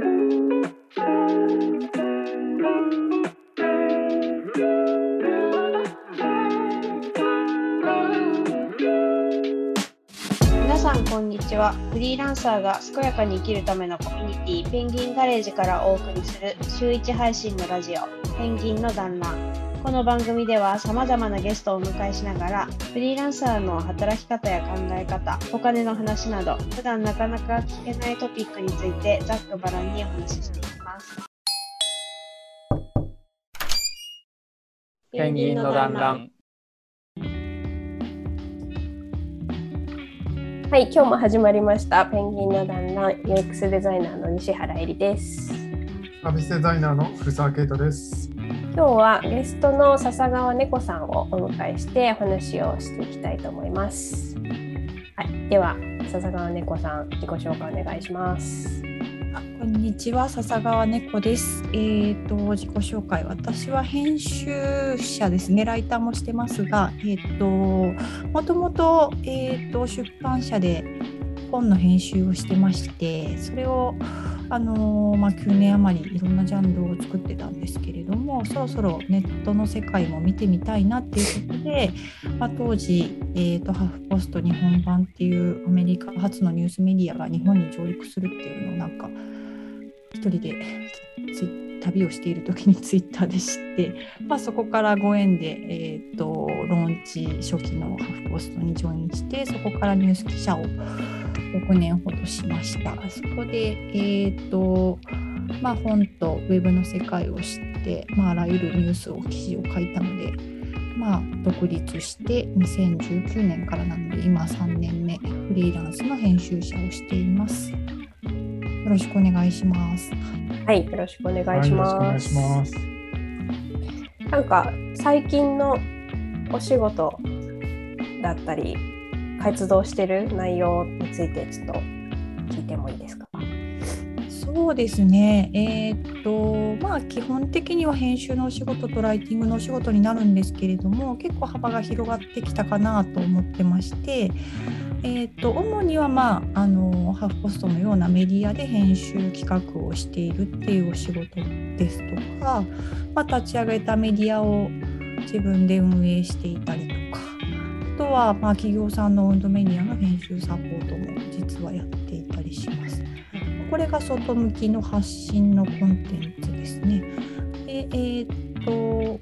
皆さんこんにちは。フリーランサーが健やかに生きるためのコミュニティペンギンガレージからお送りする週1配信のラジオペンギンの団らん。この番組では様々なゲストをお迎えしながらフリーランサーの働き方や考え方お金の話など普段なかなか聞けないトピックについてざっくばらんにお話ししていきますペンギンの団らん。はい、今日も始まりました。ペンギンの団らん UX デザイナーの西原えりです。サービスデザイナーの古澤圭太です。今日はゲストの笹川猫さんをお迎えしてお話をしていきたいと思います。はい、では笹川猫さん自己紹介お願いします。こんにちは笹川猫です。えっ、と自己紹介私は編集者ですねライターもしてますが、えっ、ともともとえっ、と出版社で本の編集をしてましてそれをあのまあ、9年余りいろんなジャンルを作ってたんですけれどもそろそろネットの世界も見てみたいなっていうことで、まあ、当時、えーと、ハーフポスト日本版っていうアメリカ発のニュースメディアが日本に上陸するっていうのをなんか一人で旅をしている時にツイッターで知って、まあ、そこからご縁で、えーと、ローンチ初期のハーフポストにジョインしてそこからニュース記者を6年ほどしました。そこで、えーとまあ、本とウェブの世界を知って、まあ、あらゆるニュースを記事を書いたので、まあ、独立して2019年からなので今3年目フリーランスの編集者をしています。よろしくお願いします。はい、よろしくお願いします。はい、よろしくお願いします。なんか最近のお仕事だったり活動してる内容についてちょっと聞いてもいいですか？そうですね、えー、っとまあ基本的には編集のお仕事とライティングのお仕事になるんですけれども結構幅が広がってきたかなと思ってまして、えー、と主には、まあ、あのハーフポストのようなメディアで編集企画をしているっていうお仕事ですとか、まあ、立ち上げたメディアを自分で運営していたりとかとは、まあ、企業さんのオウンドメディアの編集サポートも実はやっていたりします。これが外向きの発信のコンテンツですね。でえー、っと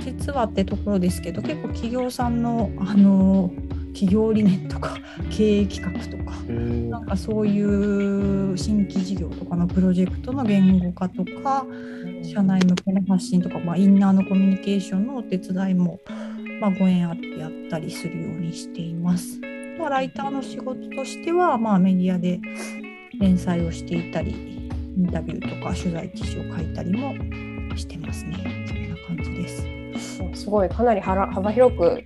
実はってところですけど結構企業さんのあの企業理念とか 経営企画とかなんかそういう新規事業とかのプロジェクトの言語化とか社内向けの発信とか、まあ、インナーのコミュニケーションのお手伝いも、まあ、ご縁あってやったりするようにしています。まあライターの仕事としては、まあ、メディアで連載をしていたりインタビューとか取材記事を書いたりもしてますね。そんな感じです。すごいかなり幅広く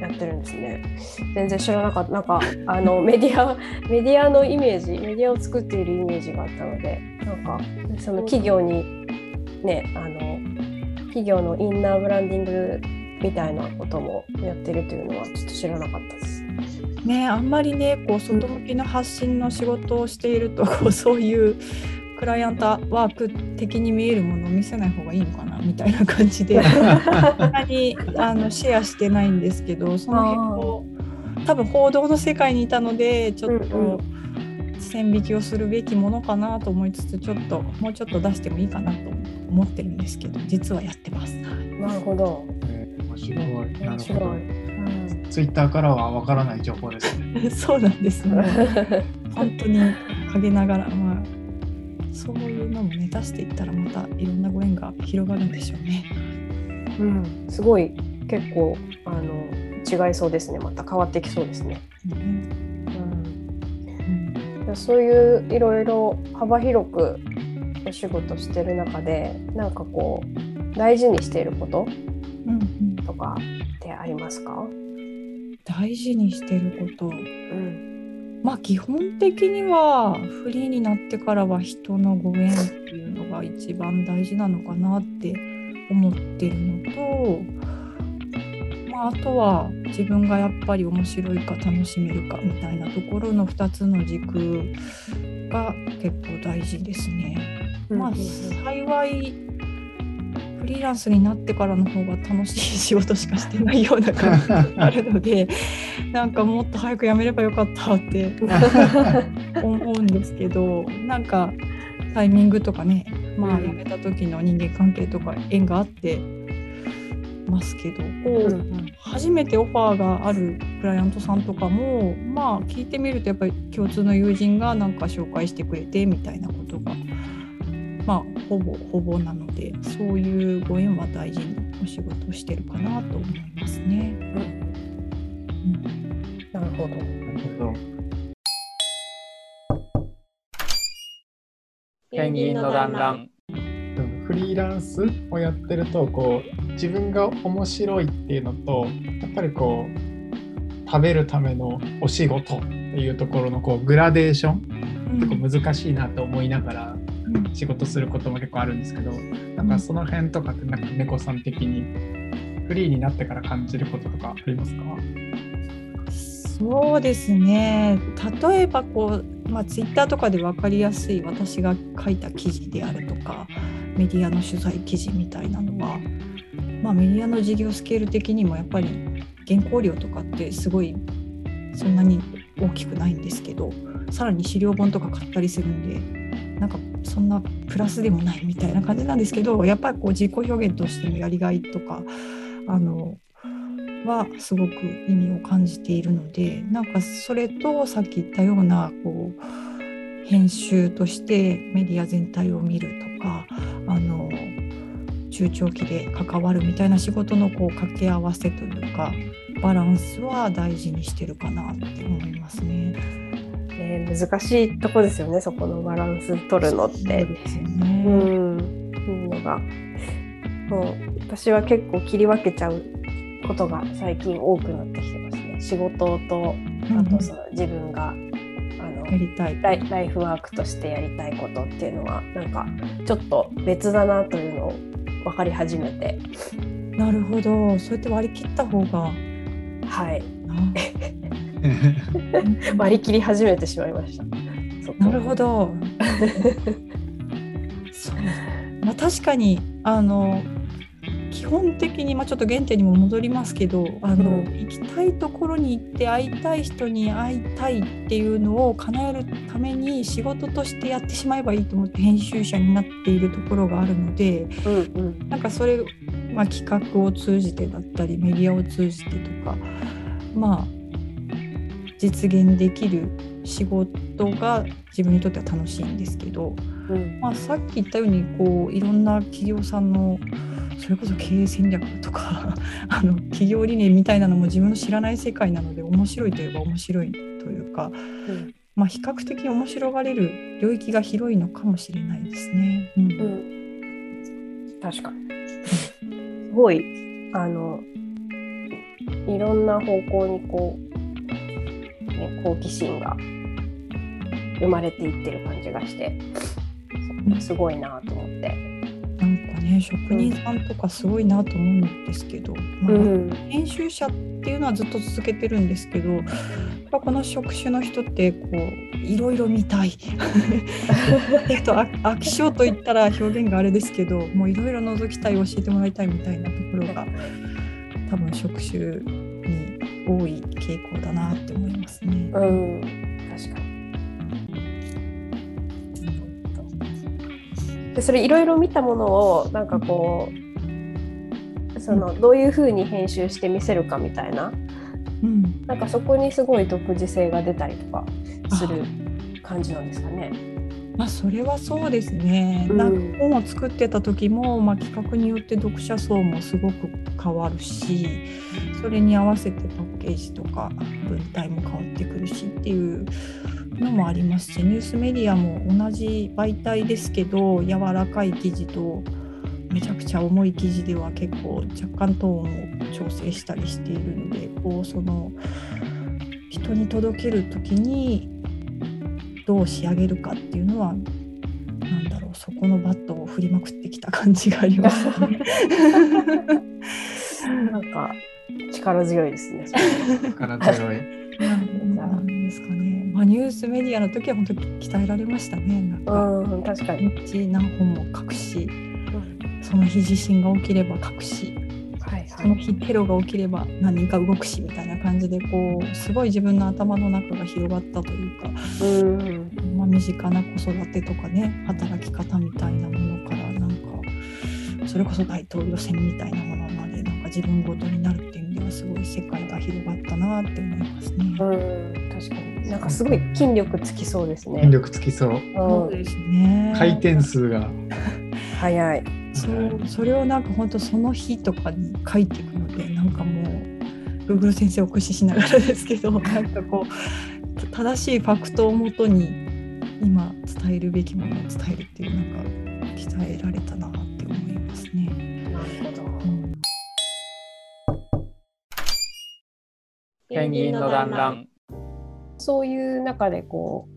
やってるんですね。全然知らなかった。なんかあの メディアメディアのイメージメディアを作っているイメージがあったのでなんかその企業にねあの企業のインナーブランディングみたいなこともやってるというのはちょっと知らなかったです。ね、あんまりねこう外向きの発信の仕事をしているとこう そういうクライアントワーク的に見えるものを見せない方がいいのかなみたいな感じであんなにあのシェアしてないんですけど その辺を多分報道の世界にいたのでちょっと線引きをするべきものかなと思いつつちょっともうちょっと出してもいいかなと思ってるんですけど実はやってます。なるほど。えー、面白い。面白い。ツイッターからはわからない情報ですね。そうなんですね。本当に陰ながら、まあ、そういうのもね、出していったらまたいろんなご縁が広がるんでしょうね。うん、すごい結構あの違いそうですね。また変わってきそうですね。うん、うん、そういういろいろ幅広くお仕事してる中で、なんかこう大事にしていることとかってありますか？大事にしてること、うん、まあ基本的にはフリーになってからは人のご縁っていうのが一番大事なのかなって思ってるのと、まあ、あとは自分がやっぱり面白いか楽しめるかみたいなところの2つの軸が結構大事ですね。まあうん幸いフリーランスになってからの方が楽しい仕事しかしてないような感じがあるので なんかもっと早く辞めればよかったって 思うんですけどなんかタイミングとかねまあうん。辞めた時の人間関係とか縁があってますけどこう、初めてオファーがあるクライアントさんとかもまあ聞いてみるとやっぱり共通の友人がなんか紹介してくれてみたいなことがまあほぼほぼなのでそういうご縁は大事にお仕事をしてるかなと思いますね。なるほど。なるほど。ペンギンの団らん。フリーランスをやってるとこう自分が面白いっていうのとやっぱりこう食べるためのお仕事っていうところのこうグラデーション結構難しいなと思いながらうん仕事することも結構あるんですけどなんかその辺とかってなんか猫さん的にフリーになってから感じることとかありますか？そうですね。例えばこう、まあ、ツイッターとかで分かりやすい私が書いた記事であるとかメディアの取材記事みたいなのは、まあ、メディアの事業スケール的にもやっぱり原稿料とかってすごいそんなに大きくないんですけどさらに資料本とか買ったりするんでなんかそんなプラスでもないみたいな感じなんですけどやっぱりこう自己表現としてのやりがいとかあのはすごく意味を感じているのでなんかそれとさっき言ったようなこう編集としてメディア全体を見るとかあの中長期で関わるみたいな仕事のこう掛け合わせというかバランスは大事にしてるかなって思いますね。ね、難しいとこですよね、そこのバランス取るのって。そうね。ん、いいのが。もう私は結構切り分けちゃうことが最近多くなってきてますね。仕事と、あとその自分が、あのやりたい。ライライフワークとしてやりたいことっていうのはなんかちょっと別だなというのを分かり始めてなるほど。そうやって割り切った方が。はいな 割り切り始めてしまいました。なるほど。そうまあ、確かにあの基本的に、まあ、ちょっと原点にも戻りますけどあの、うん行きたいところに行って会いたい人に会いたいっていうのを叶えるために仕事としてやってしまえばいいと思って編集者になっているところがあるのでうんうんなんかそれ、まあ、企画を通じてだったりメディアを通じてとかまあ実現できる仕事が自分にとっては楽しいんですけど、うんまあ、さっき言ったようにこういろんな企業さんのそれこそ経営戦略とか あの企業理念みたいなのも自分の知らない世界なので面白いといえば面白いというか、うんまあ、比較的面白がれる領域が広いのかもしれないですね。うんうん確かに。すごいあのいろんな方向にこう、ね、好奇心が生まれていってる感じがしてうんすごいなと思って。なんかね職人さんとかすごいなと思うんですけど、まあうん。編集者っていうのはずっと続けてるんですけどぱこの職種の人ってこういろいろ見たい。えっとあ飽き性と言ったら表現があれですけどもういろいろ覗きたい教えてもらいたいみたいなところが多分職種に多い傾向だなって思いますね。うん、確かに。でそれいろいろ見たものをなんかこうそのどういうふうに編集して見せるかみたいなうんなんかそこにすごい独自性が出たりとかする感じなんですかね。まあ、それはそうですね。うんなんか本を作ってた時も、まあ、企画によって読者層もすごく変わるしそれに合わせてパッケージとか文体も変わってくるしっていうのもありますしニュースメディアも同じ媒体ですけど柔らかい記事とめちゃくちゃ重い記事では結構若干トーンを調整したりしているのでこうその人に届ける時にどう仕上げるかっていうのはなんだろうそこのバットを振りまくってきた感じがありますね。なんか力強いですね。力強い。なんですかね。まあ、ニュースメディアの時は本当に鍛えられましたね。なんかうん、確かに。日何本も書くし、その日地震が起きれば書くし、はいその日テロが起きれば何人か動くしみたいな感じでこうすごい自分の頭の中が広がったというか、うん、まあ、身近な子育てとかね働き方みたいなものからなんかそれこそ大統領選みたいなものま自分ごとになるっていう意味ではすごい世界が広がったなって思いますね。うん、確かに。なんかすごい筋力つきそうですね。筋力つきそう。うん、そうですね。回転数が。早い。そうそれをなんか本当その日とかに書いていくのでなんかもう Google 先生を駆使しながらですけど なんかこう正しいファクトをもとに今伝えるべきものを伝えるっていうなんか鍛えられたなって思いますね。なるほど。うんペンギンの団らん。そういう中でこ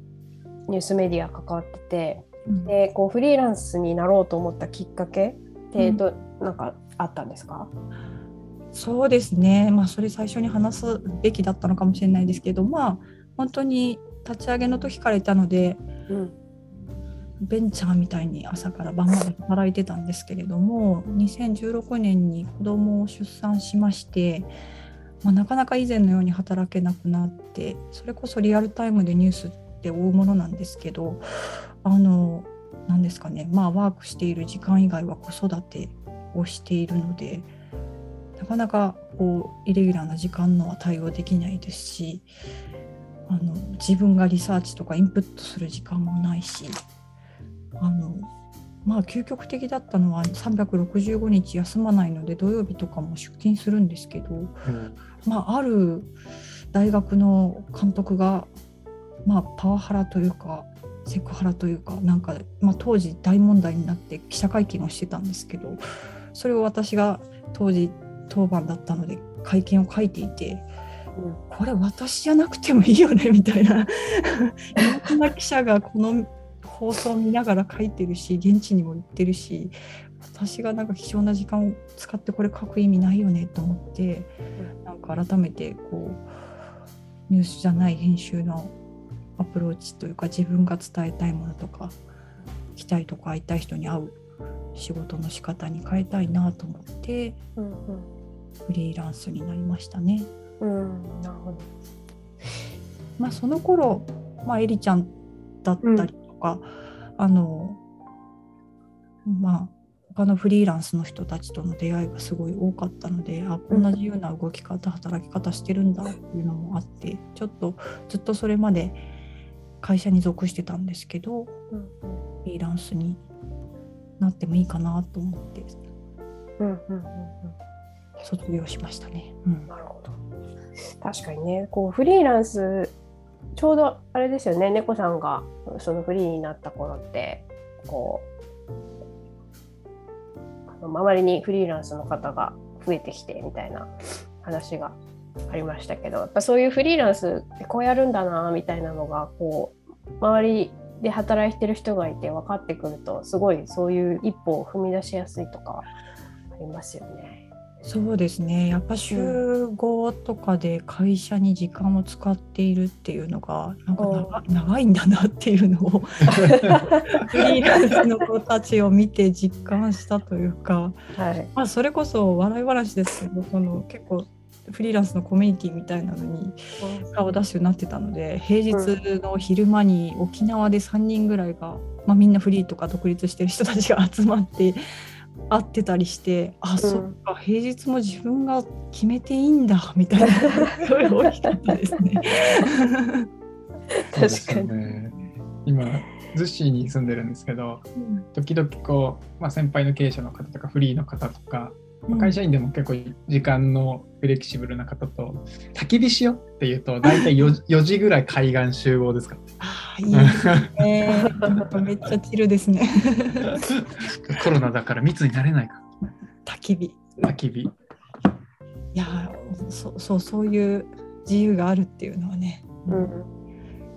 うニュースメディア関わってて、でこうフリーランスになろうと思ったきっかけってど、なんかあったんですか？そうですね、まあ、それ最初に話すべきだったのかもしれないですけど、まあ、本当に立ち上げの時からいたので、うん、ベンチャーみたいに朝から晩まで働いてたんですけれども2016年に子供を出産しまして、まあ、なかなか以前のように働けなくなってそれこそリアルタイムでニュースって追うものなんですけどあの何ですかね。まあワークしている時間以外は子育てをしているのでなかなかこうイレギュラーな時間のは対応できないですしあの自分がリサーチとかインプットする時間もないしあのまあ究極的だったのは365日休まないので土曜日とかも出勤するんですけど、まあ、ある大学の監督が、まあ、パワハラというかセクハラというかなんか、まあ、当時大問題になって記者会見をしてたんですけどそれを私が当時当番だったので会見を書いていて。これ私じゃなくてもいいよねみたいな いろんな記者がこの放送を見ながら書いてるし現地にも行ってるし私がなんか貴重な時間を使ってこれ書く意味ないよねと思ってなんか改めてこうニュースじゃない編集のアプローチというか自分が伝えたいものとか来たいとか会いたい人に会う仕事の仕方に変えたいなと思ってうんフリーランスになりましたね。うん、うん、なるほど。まあ、その頃、まあ、エリちゃんだったりとか、あのまあ他のフリーランスの人たちとの出会いがすごい多かったのであこんな自由な動き方働き方してるんだっていうのもあってちょっとずっとそれまで会社に属してたんですけどうんフリーランスになってもいいかなと思ってうんうんうんうん卒業しましたね。うんなるほど。確かにね、こうフリーランス、ちょうどあれですよね、猫さんがそのフリーになった頃って、こう、周りにフリーランスの方が増えてきてみたいな話がありましたけど、やっぱそういうフリーランスってこうやるんだなみたいなのが、こう、周りで働いてる人がいて分かってくると、すごいそういう一歩を踏み出しやすいとかありますよね。そうですね。やっぱ集合とかで会社に時間を使っているっていうのがなんか長長いんだなっていうのを フリーランスの子たちを見て実感したというか、はい。まあ、それこそ笑い話ですけどその結構フリーランスのコミュニティみたいなのに顔を出すようになってたので平日の昼間に沖縄で3人ぐらいが、まあ、みんなフリーとか独立してる人たちが集まって会ってたりしてあ、そっか平日も自分が決めていいんだみたいな すごい大きかったですね。確かに、ね。今、逗子に住んでるんですけど、時々こう、まあ、先輩の経営者の方とかフリーの方とか、まあ会社員でも結構時間のフレキシブルな方と焚き火しようっていうと大体 4, 4 時ぐらい海岸集合ですかあいいですね。めっちゃチルですね。コロナだから密になれないか焚き火。焚き火いやそそうそういう自由があるっていうのはね、うん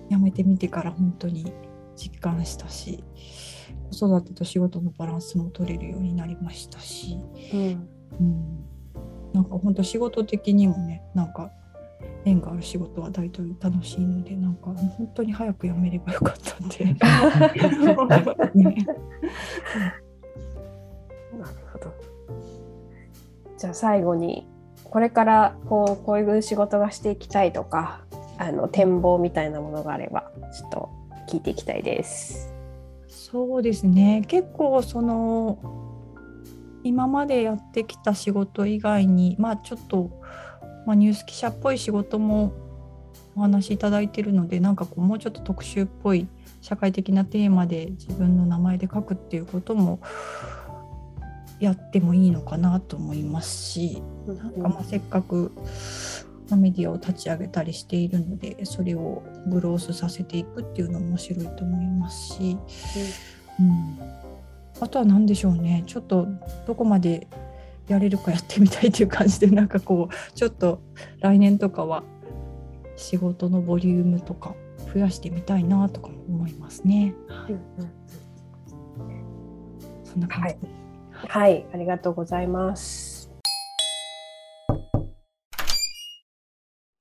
やめてみてから本当に実感したし子育てと仕事のバランスも取れるようになりましたし、うんうん、なんか本当仕事的にもねなんか縁がある仕事は大体楽しいのでなんか本当に早く辞めればよかったんで。ね なるほど。じゃあ最後にこれからこうこういう仕事がしていきたいとかあの展望みたいなものがあればちょっと聞いていきたいです。そうですね結構その今までやってきた仕事以外にまあちょっと、まあ、ニュース記者っぽい仕事もお話しいただいてるのでなんかこうもうちょっと特集っぽい社会的なテーマで自分の名前で書くっていうこともやってもいいのかなと思いますしなんかまあせっかくまあメディアを立ち上げたりしているのでそれをグロースさせていくっていうのも面白いと思いますし、うん、あとは何でしょうね。ちょっとどこまでやれるかやってみたいという感じでなんかこうちょっと来年とかは仕事のボリュームとか増やしてみたいなとかも思いますね。はい、そんな感じで、はい、ありがとうございます。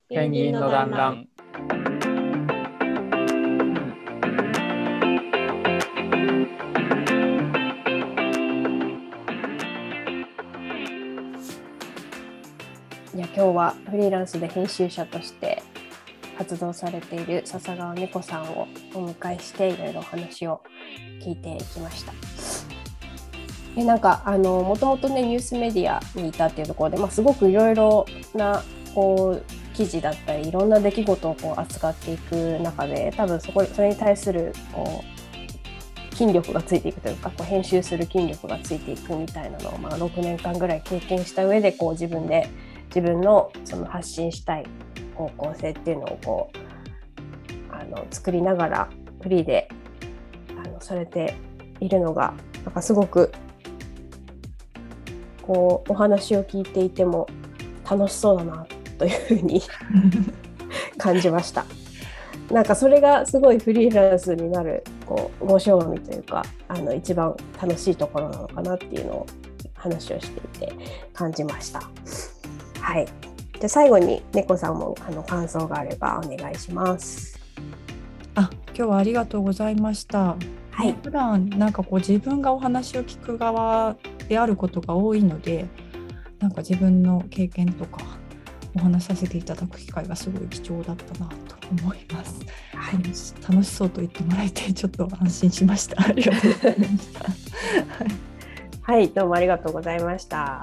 ペンギンのはフリーランスで編集者として活動されている笹川猫さんをお迎えしていろいろお話を聞いていきました。でなんかあのもともとねニュースメディアにいたっていうところで、まあ、すごくいろいろなこう記事だったりいろんな出来事をこう扱っていく中で多分そこそれに対するこう筋力がついていくというかこう編集する筋力がついていくみたいなのを、まあ、6年間ぐらい経験した上でこう自分で自分のその発信したい方向性っていうのをこうあの作りながらフリーであのされているのがなんかすごくこうお話を聞いていても楽しそうだなというふうに 感じました。なんかそれがすごいフリーランスになるこう面白みというかあの一番楽しいところなのかなっていうのを話をしていて感じました。はい。で最後に猫さんもあの感想があればお願いします。あ今日はありがとうございました。はい。普段なんかこう自分がお話を聞く側であることが多いのでなんか自分の経験とかお話しさせていただく機会がすごい貴重だったなと思います。はい楽し楽しそうと言ってもらえてちょっと安心しました。ありがとうございました。はいはい、どうもありがとうございました。